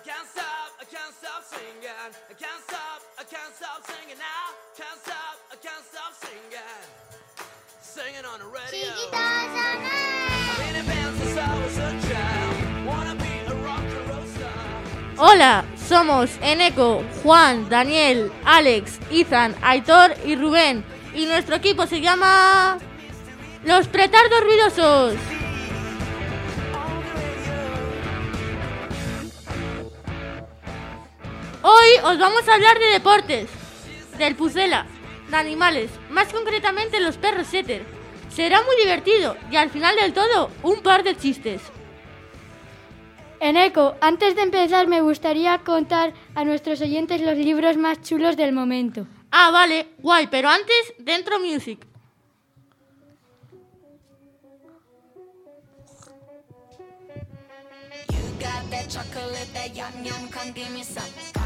I can't stop, I can't stop singing. I can't stop, I can't stop singing now. Can't stop, I can't stop singing. Singing on the radio. I've been in bands since I was a child. Wanna be a rock and roll star. Hola, somos Eneco, Juan, Daniel, Alex, Ethan, Aitor y Rubén. Y nuestro equipo se llama... Los Pretardos Ruidosos. Os vamos a hablar de deportes, del pucela, de animales, más concretamente los perros setter. Será muy divertido y al final del todo un par de chistes. Eneco, antes de empezar me gustaría contar a nuestros oyentes los libros más chulos del momento. Ah, vale, guay, pero antes, dentro music. You got that chocolate, that yum yum, come give me some.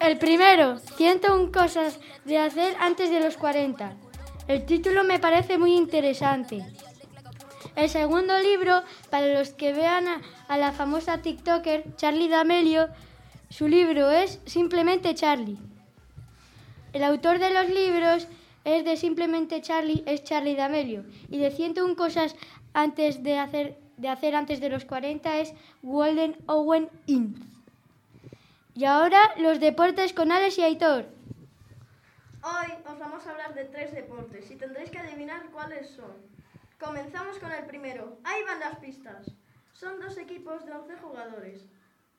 El primero, 101 cosas de hacer antes de los 40. El título me parece muy interesante. El segundo libro, para los que vean a la famosa TikToker Charlie D'Amelio, su libro es Simplemente Charlie. El autor de los libros es de Simplemente Charlie, es Charlie D'Amelio. Y de 101 cosas antes de hacer, de hacer antes de los 40 es Walden Owen Ince. Y ahora los deportes con Alex y Aitor. Hoy os vamos a hablar de tres deportes y tendréis que adivinar cuáles son. Comenzamos con el primero. Ahí van las pistas. Son dos equipos de 11 jugadores.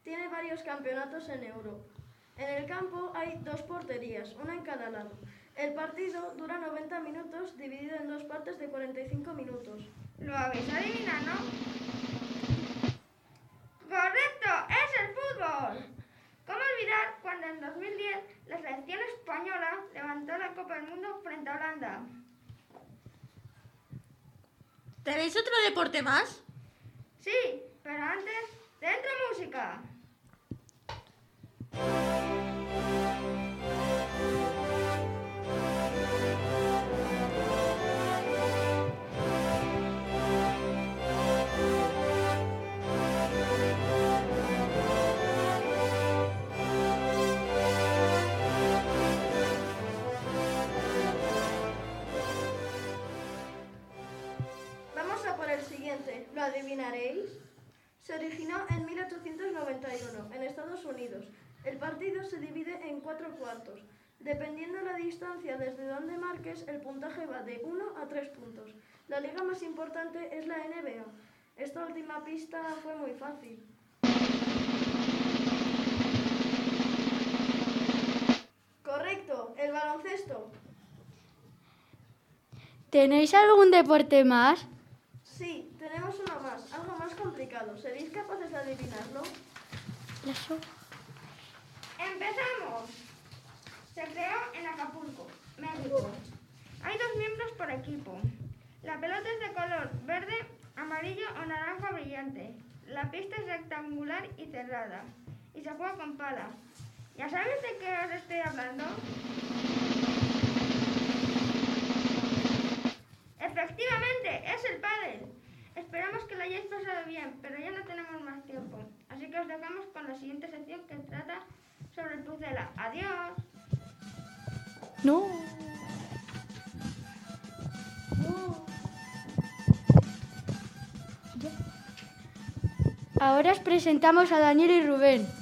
Tiene varios campeonatos en Europa. En el campo hay dos porterías, una en cada lado. El partido dura 90 minutos dividido en dos partes de 45 minutos. Lo habéis adivinado, ¿no? ¡Correcto! ¡Es el fútbol! ¿Cómo olvidar cuando en 2010 la selección española levantó la Copa del Mundo frente a Holanda? ¿Tenéis otro deporte más? Sí, pero antes, ¡dentro música! ¿Lo adivinaréis? Se originó en 1891 en Estados Unidos. El partido se divide en cuatro cuartos. Dependiendo la distancia desde donde marques, el puntaje va de 1 a 3 puntos. La liga más importante es la NBA. Esta última pista fue muy fácil. Correcto, el baloncesto. ¿Tenéis algún deporte más? Sí, tenemos uno más, algo más complicado. ¿Seréis capaces de adivinarlo? ¡Empezamos! Se creó en Acapulco, México. Hay dos miembros por equipo. La pelota es de color verde, amarillo o naranja brillante. La pista es rectangular y cerrada. Y se juega con pala. ¿Ya sabes de qué os estoy hablando? Efectivamente, es el pádel. Esperamos que lo hayáis pasado bien, pero ya no tenemos más tiempo. Así que os dejamos con la siguiente sección que trata sobre el pucela. Adiós. No. Ahora os presentamos a Daniel y Rubén.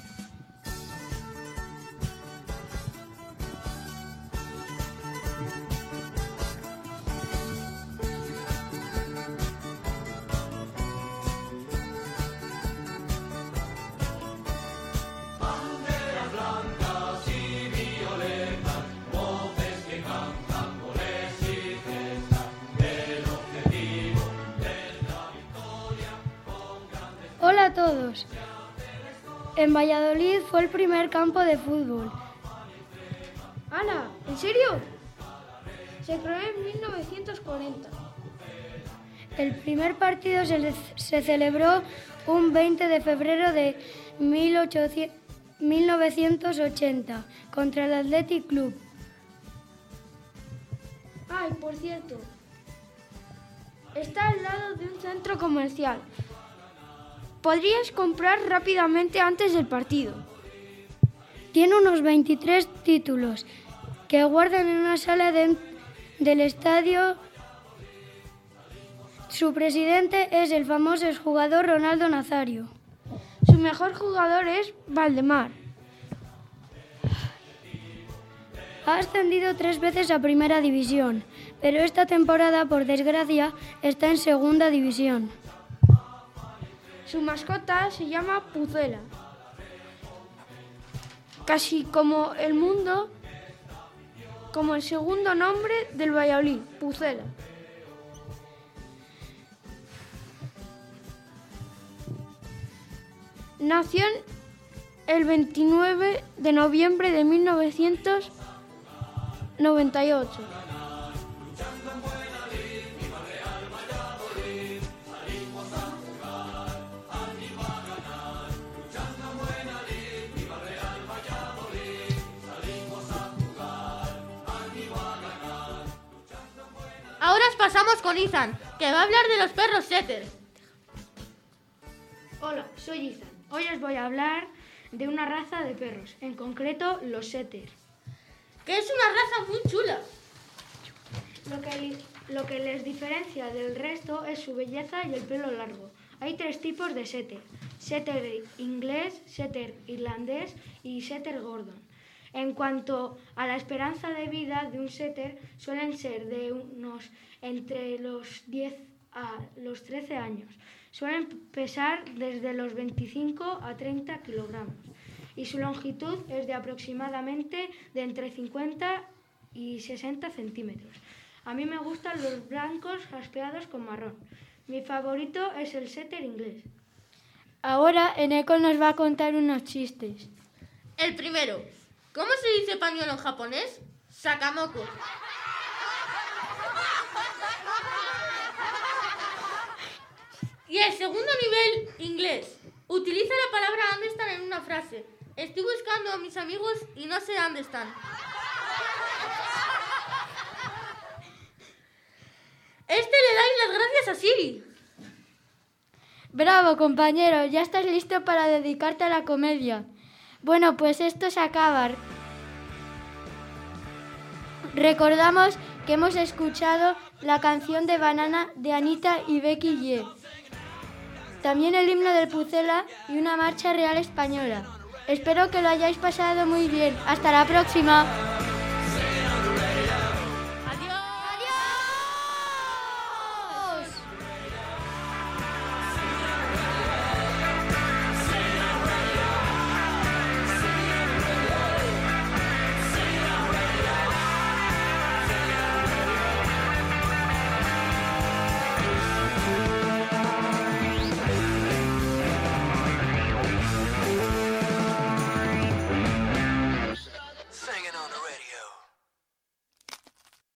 Todos. En Valladolid fue el primer campo de fútbol. ¡Hala! ¿En serio? Se creó en 1940. El primer partido se, le- se celebró un 20 de febrero de 1800 1980 contra el Athletic Club. Ay, por cierto, está al lado de un centro comercial. Podrías comprar rápidamente antes del partido. Tiene unos 23 títulos que guardan en una sala de- del estadio. Su presidente es el famoso jugador Ronaldo Nazario. Su mejor jugador es Valdemar. Ha ascendido tres veces a Primera División, pero esta temporada, por desgracia, está en Segunda División. Su mascota se llama Pucela. Casi como el mundo, como el segundo nombre del Valladolid, Pucela. Nació el 29 de noviembre de 1998. Pasamos con Ethan, que va a hablar de los perros setter. Hola, soy Ethan. Hoy os voy a hablar de una raza de perros, en concreto los setter. Que es una raza muy chula. Lo que, lo que les diferencia del resto es su belleza y el pelo largo. Hay tres tipos de setter. Setter inglés, setter irlandés y setter gordon. En cuanto a la esperanza de vida de un setter, suelen ser de unos entre los 10 a los 13 años. Suelen pesar desde los 25 a 30 kilogramos y su longitud es de aproximadamente de entre 50 y 60 centímetros. A mí me gustan los blancos jaspeados con marrón. Mi favorito es el setter inglés. Ahora Eneko nos va a contar unos chistes. El primero. ¿Cómo se dice pañuelo en japonés? Sakamoko. Y el segundo nivel, inglés. Utiliza la palabra dónde están en una frase. Estoy buscando a mis amigos y no sé dónde están. Este le dais las gracias a Siri. Bravo, compañero, ya estás listo para dedicarte a la comedia. Bueno, pues esto se acaba. Recordamos que hemos escuchado la canción de Banana de Anita y Becky G. También el himno del Pucela y una marcha real española. Espero que lo hayáis pasado muy bien. Hasta la próxima.